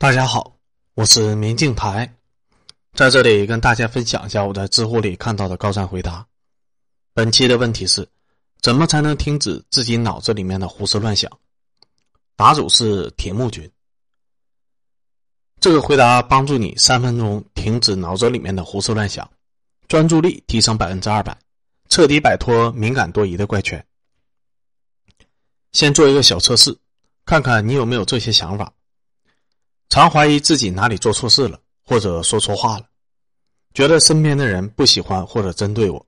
大家好，我是明镜台，在这里跟大家分享一下我在知乎里看到的高赞回答。本期的问题是：怎么才能停止自己脑子里面的胡思乱想？答主是铁木君。这个回答帮助你三分钟停止脑子里面的胡思乱想，专注力提升百分之二百，彻底摆脱敏感多疑的怪圈。先做一个小测试，看看你有没有这些想法。常怀疑自己哪里做错事了，或者说错话了，觉得身边的人不喜欢或者针对我。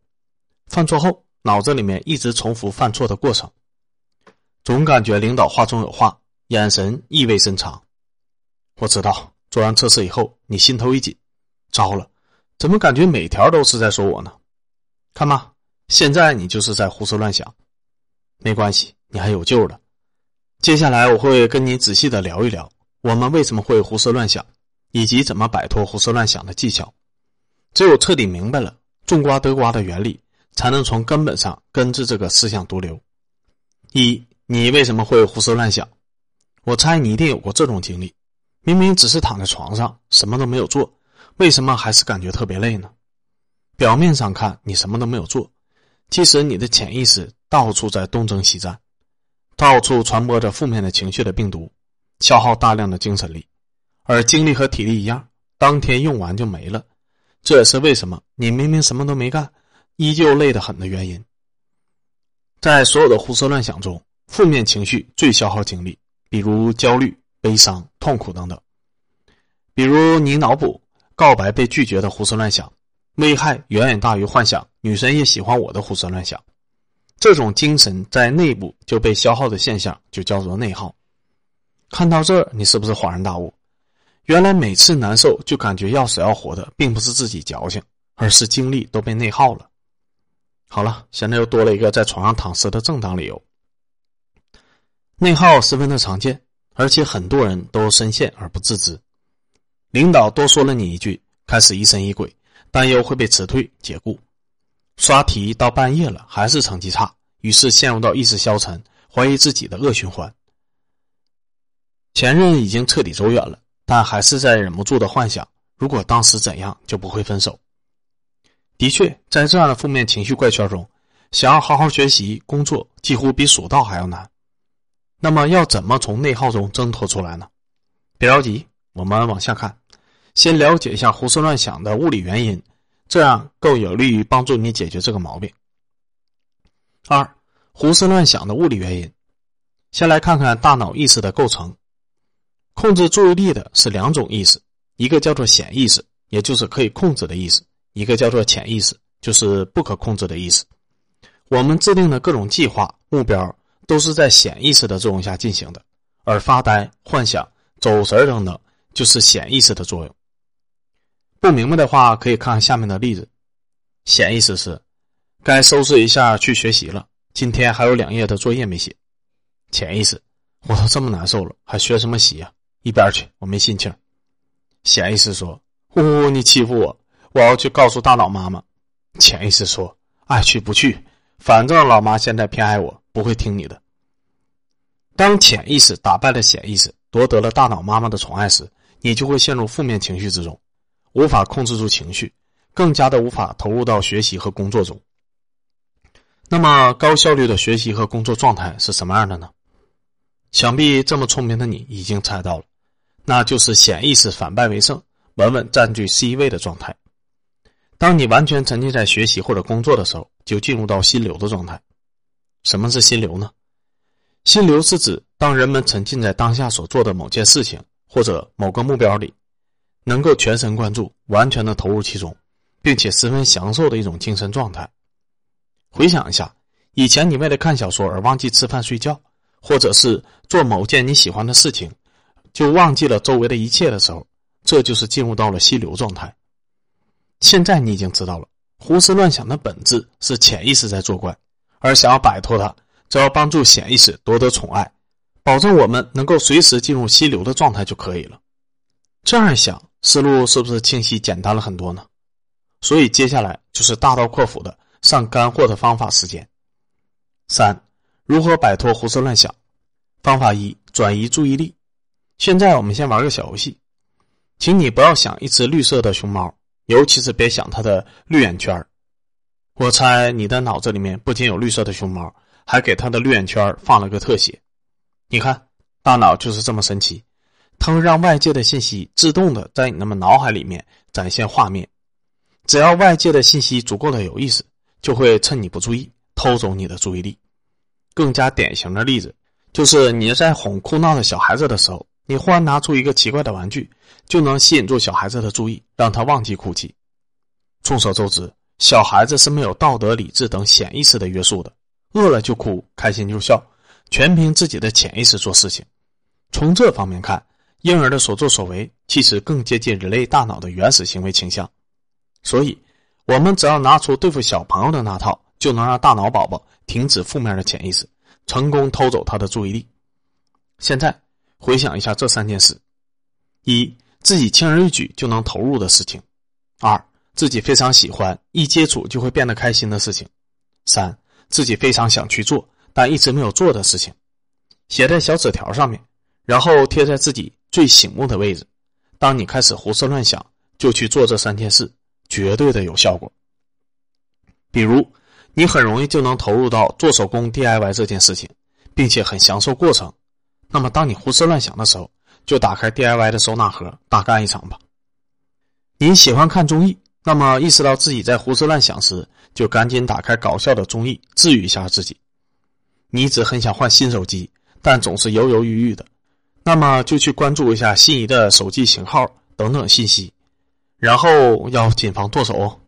犯错后，脑子里面一直重复犯错的过程，总感觉领导话中有话，眼神意味深长。我知道做完测试以后，你心头一紧，糟了，怎么感觉每条都是在说我呢？看吧，现在你就是在胡思乱想。没关系，你还有救了。接下来我会跟你仔细的聊一聊。我们为什么会胡思乱想，以及怎么摆脱胡思乱想的技巧？只有彻底明白了种瓜得瓜的原理，才能从根本上根治这个思想毒瘤。一，你为什么会胡思乱想？我猜你一定有过这种经历：明明只是躺在床上，什么都没有做，为什么还是感觉特别累呢？表面上看你什么都没有做，其实你的潜意识到处在东征西战，到处传播着负面的情绪的病毒。消耗大量的精神力，而精力和体力一样，当天用完就没了。这也是为什么你明明什么都没干，依旧累得很的原因。在所有的胡思乱想中，负面情绪最消耗精力，比如焦虑、悲伤、痛苦等等。比如你脑补告白被拒绝的胡思乱想，危害远远大于幻想女神也喜欢我的胡思乱想。这种精神在内部就被消耗的现象，就叫做内耗。看到这儿，你是不是恍然大悟？原来每次难受就感觉要死要活的，并不是自己矫情，而是精力都被内耗了。好了，现在又多了一个在床上躺尸的正当理由。内耗十分的常见，而且很多人都深陷而不自知。领导多说了你一句，开始疑神疑鬼，担忧会被辞退解雇；刷题到半夜了还是成绩差，于是陷入到意识消沉、怀疑自己的恶循环。前任已经彻底走远了，但还是在忍不住的幻想：如果当时怎样，就不会分手。的确，在这样的负面情绪怪圈中，想要好好学习、工作，几乎比蜀道还要难。那么，要怎么从内耗中挣脱出来呢？别着急，我们往下看，先了解一下胡思乱想的物理原因，这样更有利于帮助你解决这个毛病。二、胡思乱想的物理原因，先来看看大脑意识的构成。控制注意力的是两种意识，一个叫做显意识，也就是可以控制的意识；一个叫做潜意识，就是不可控制的意识。我们制定的各种计划、目标，都是在显意识的作用下进行的，而发呆、幻想、走神等等，就是显意识的作用。不明白的话，可以看下面的例子。显意识是，该收拾一下去学习了，今天还有两页的作业没写。潜意识，我都这么难受了，还学什么习呀？一边去，我没心情。潜意识说：“呼呼，你欺负我，我要去告诉大脑妈妈。”潜意识说：“爱去不去，反正老妈现在偏爱我，不会听你的。”当潜意识打败了显意识，夺得了大脑妈妈的宠爱时，你就会陷入负面情绪之中，无法控制住情绪，更加的无法投入到学习和工作中。那么，高效率的学习和工作状态是什么样的呢？想必这么聪明的你已经猜到了。那就是显意识反败为胜，稳稳占据 C 位的状态。当你完全沉浸在学习或者工作的时候，就进入到心流的状态。什么是心流呢？心流是指当人们沉浸在当下所做的某件事情或者某个目标里，能够全神贯注、完全的投入其中，并且十分享受的一种精神状态。回想一下，以前你为了看小说而忘记吃饭睡觉，或者是做某件你喜欢的事情。就忘记了周围的一切的时候，这就是进入到了心流状态。现在你已经知道了，胡思乱想的本质是潜意识在作怪，而想要摆脱它，只要帮助潜意识夺得宠爱，保证我们能够随时进入心流的状态就可以了。这样想，思路是不是清晰简单了很多呢？所以接下来就是大刀阔斧的上干货的方法时间。三，如何摆脱胡思乱想？方法一：转移注意力。现在我们先玩个小游戏，请你不要想一只绿色的熊猫，尤其是别想它的绿眼圈我猜你的脑子里面不仅有绿色的熊猫，还给它的绿眼圈放了个特写。你看，大脑就是这么神奇，它会让外界的信息自动的在你那么脑海里面展现画面。只要外界的信息足够的有意思，就会趁你不注意偷走你的注意力。更加典型的例子，就是你在哄哭闹的小孩子的时候。你忽然拿出一个奇怪的玩具，就能吸引住小孩子的注意，让他忘记哭泣。众所周知，小孩子是没有道德、理智等潜意识的约束的，饿了就哭，开心就笑，全凭自己的潜意识做事情。从这方面看，婴儿的所作所为其实更接近人类大脑的原始行为倾向。所以，我们只要拿出对付小朋友的那套，就能让大脑宝宝停止负面的潜意识，成功偷走他的注意力。现在。回想一下这三件事：一、自己轻而易举就能投入的事情；二、自己非常喜欢、一接触就会变得开心的事情；三、自己非常想去做但一直没有做的事情。写在小纸条上面，然后贴在自己最醒目的位置。当你开始胡思乱想，就去做这三件事，绝对的有效果。比如，你很容易就能投入到做手工 DIY 这件事情，并且很享受过程。那么，当你胡思乱想的时候，就打开 DIY 的收纳盒，大干一场吧。你喜欢看综艺，那么意识到自己在胡思乱想时，就赶紧打开搞笑的综艺，治愈一下自己。你一直很想换新手机，但总是犹犹豫豫的，那么就去关注一下心仪的手机型号等等信息，然后要谨防剁手哦。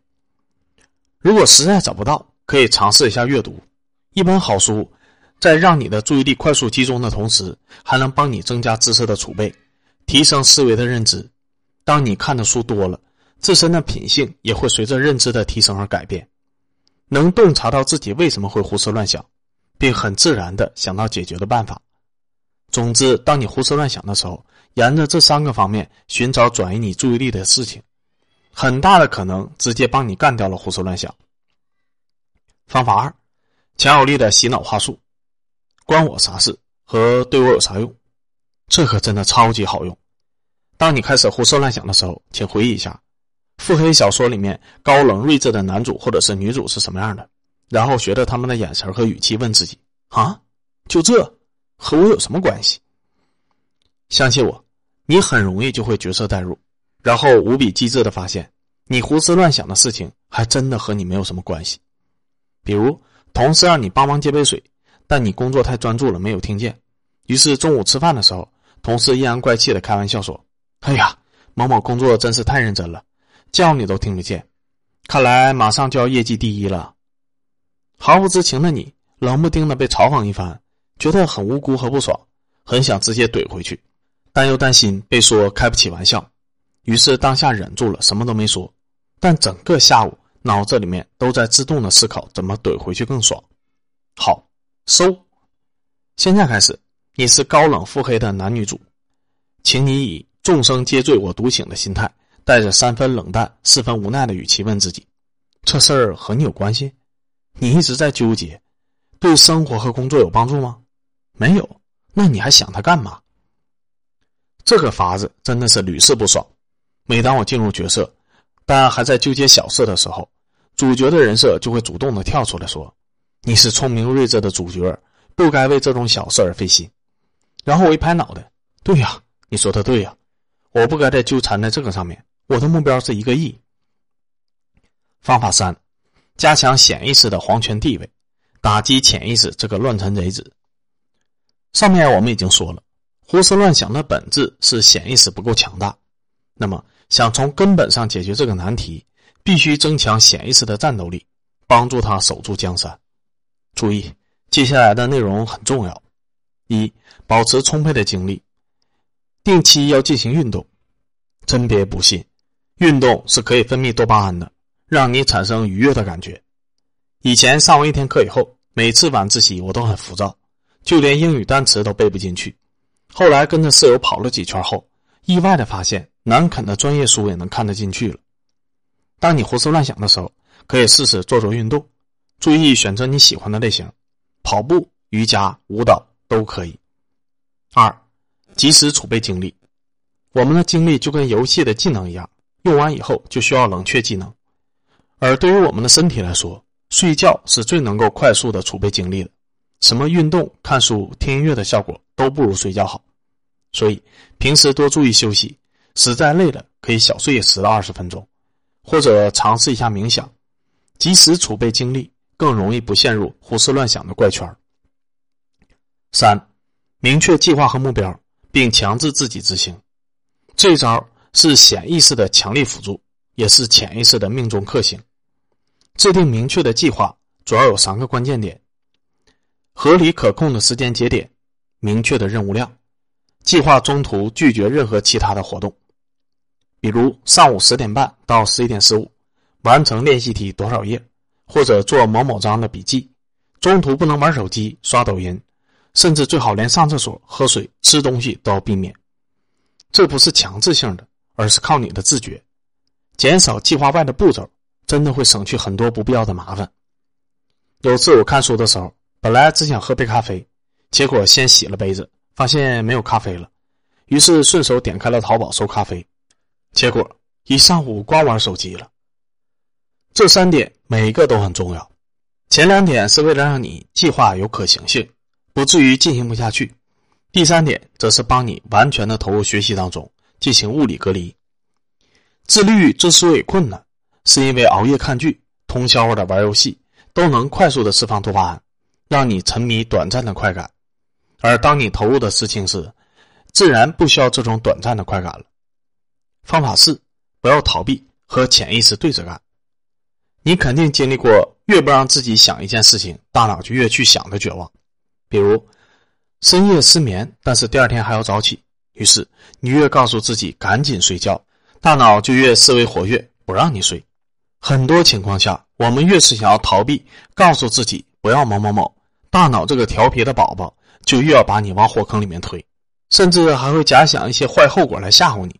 如果实在找不到，可以尝试一下阅读一本好书。在让你的注意力快速集中的同时，还能帮你增加知识的储备，提升思维的认知。当你看的书多了，自身的品性也会随着认知的提升而改变，能洞察到自己为什么会胡思乱想，并很自然的想到解决的办法。总之，当你胡思乱想的时候，沿着这三个方面寻找转移你注意力的事情，很大的可能直接帮你干掉了胡思乱想。方法二：强有力的洗脑话术。关我啥事和对我有啥用？这可真的超级好用。当你开始胡思乱想的时候，请回忆一下腹黑小说里面高冷睿智的男主或者是女主是什么样的，然后学着他们的眼神和语气问自己：啊，就这和我有什么关系？相信我，你很容易就会角色代入，然后无比机智的发现，你胡思乱想的事情还真的和你没有什么关系。比如，同事让你帮忙接杯水。但你工作太专注了，没有听见。于是中午吃饭的时候，同事阴阳怪气的开玩笑说：“哎呀，某某工作真是太认真了，叫你都听不见，看来马上就要业绩第一了。”毫不知情的你，冷不丁的被嘲讽一番，觉得很无辜和不爽，很想直接怼回去，但又担心被说开不起玩笑，于是当下忍住了，什么都没说。但整个下午脑子里面都在自动的思考怎么怼回去更爽。好。搜，现在开始，你是高冷腹黑的男女主，请你以众生皆醉我独醒的心态，带着三分冷淡、四分无奈的语气问自己：这事儿和你有关系？你一直在纠结，对生活和工作有帮助吗？没有，那你还想他干嘛？这个法子真的是屡试不爽。每当我进入角色，但还在纠结小事的时候，主角的人设就会主动的跳出来说。你是聪明睿智的主角，不该为这种小事而费心。然后我一拍脑袋，对呀，你说的对呀，我不该再纠缠在这个上面。我的目标是一个亿。方法三，加强显意识的皇权地位，打击潜意识这个乱臣贼子。上面我们已经说了，胡思乱想的本质是显意识不够强大。那么，想从根本上解决这个难题，必须增强显意识的战斗力，帮助他守住江山。注意，接下来的内容很重要：一、保持充沛的精力，定期要进行运动。真别不信，运动是可以分泌多巴胺的，让你产生愉悦的感觉。以前上完一天课以后，每次晚自习我都很浮躁，就连英语单词都背不进去。后来跟着室友跑了几圈后，意外的发现难啃的专业书也能看得进去了。当你胡思乱想的时候，可以试试做做运动。注意选择你喜欢的类型，跑步、瑜伽、舞蹈都可以。二，及时储备精力。我们的精力就跟游戏的技能一样，用完以后就需要冷却技能。而对于我们的身体来说，睡觉是最能够快速的储备精力的。什么运动、看书、听音乐的效果都不如睡觉好。所以平时多注意休息，实在累了可以小睡十到二十分钟，或者尝试一下冥想，及时储备精力，更容易不陷入胡思乱想的怪圈。三，明确计划和目标，并强制自己执行。这招是显意识的强力辅助，也是潜意识的命中克星。制定明确的计划主要有三个关键点：合理可控的时间节点，明确的任务量，计划中途拒绝任何其他的活动。比如上午十点半到十一点十五，完成练习题多少页，或者做某某章的笔记。中途不能玩手机、刷抖音，甚至最好连上厕所、喝水、吃东西都要避免。这不是强制性的，而是靠你的自觉，减少计划外的步骤，真的会省去很多不必要的麻烦。有次我看书的时候，本来只想喝杯咖啡，结果先洗了杯子，发现没有咖啡了，于是顺手点开了淘宝搜咖啡，结果一上午光玩手机了。这三点每一个都很重要，前两点是为了让你计划有可行性，不至于进行不下去。第三点则是帮你完全的投入学习当中，进行物理隔离。自律之所以困难，是因为熬夜看剧、通宵的玩游戏，都能快速的释放多巴胺，让你沉迷短暂的快感。而当你投入的事情时，自然不需要这种短暂的快感了。方法四：不要逃避，和潜意识对着干。你肯定经历过，越不让自己想一件事情，大脑就越去想的绝望。比如。深夜失眠，但是第二天还要早起，于是你越告诉自己赶紧睡觉，大脑就越思维活跃，不让你睡。很多情况下，我们越是想要逃避，告诉自己不要某某某，大脑这个调皮的宝宝就越要把你往火坑里面推，甚至还会假想一些坏后果来吓唬你。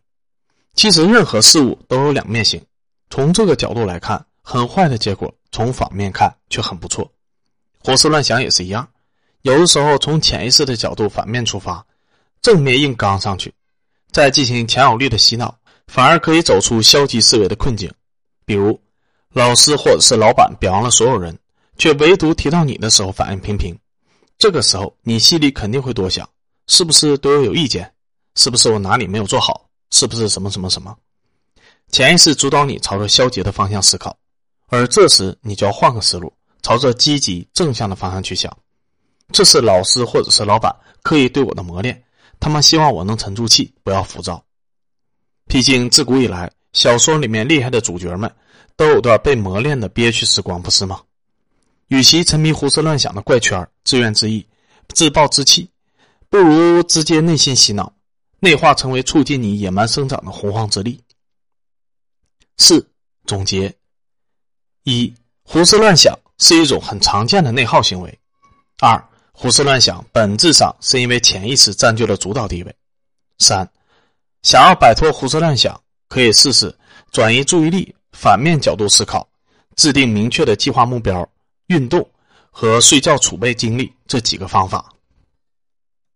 其实任何事物都有两面性，从这个角度来看，很坏的结果；从反面看却很不错。胡思乱想也是一样。有的时候，从潜意识的角度反面出发，正面硬刚上去，再进行强有力的洗脑，反而可以走出消极思维的困境。比如，老师或者是老板表扬了所有人，却唯独提到你的时候反应平平，这个时候你心里肯定会多想：是不是对我有意见？是不是我哪里没有做好？是不是什么什么什么？潜意识主导你朝着消极的方向思考，而这时你就要换个思路，朝着积极正向的方向去想。这是老师或者是老板刻意对我的磨练，他们希望我能沉住气，不要浮躁。毕竟自古以来，小说里面厉害的主角们都有段被磨练的憋屈时光，不是吗？与其沉迷胡思乱想的怪圈、自怨自艾、自暴自弃，不如直接内心洗脑，内化成为促进你野蛮生长的洪荒之力。四总结：一、胡思乱想是一种很常见的内耗行为；二、胡思乱想，本质上是因为潜意识占据了主导地位。三，想要摆脱胡思乱想，可以试试转移注意力、反面角度思考，制定明确的计划目标、运动和睡觉储备精力这几个方法。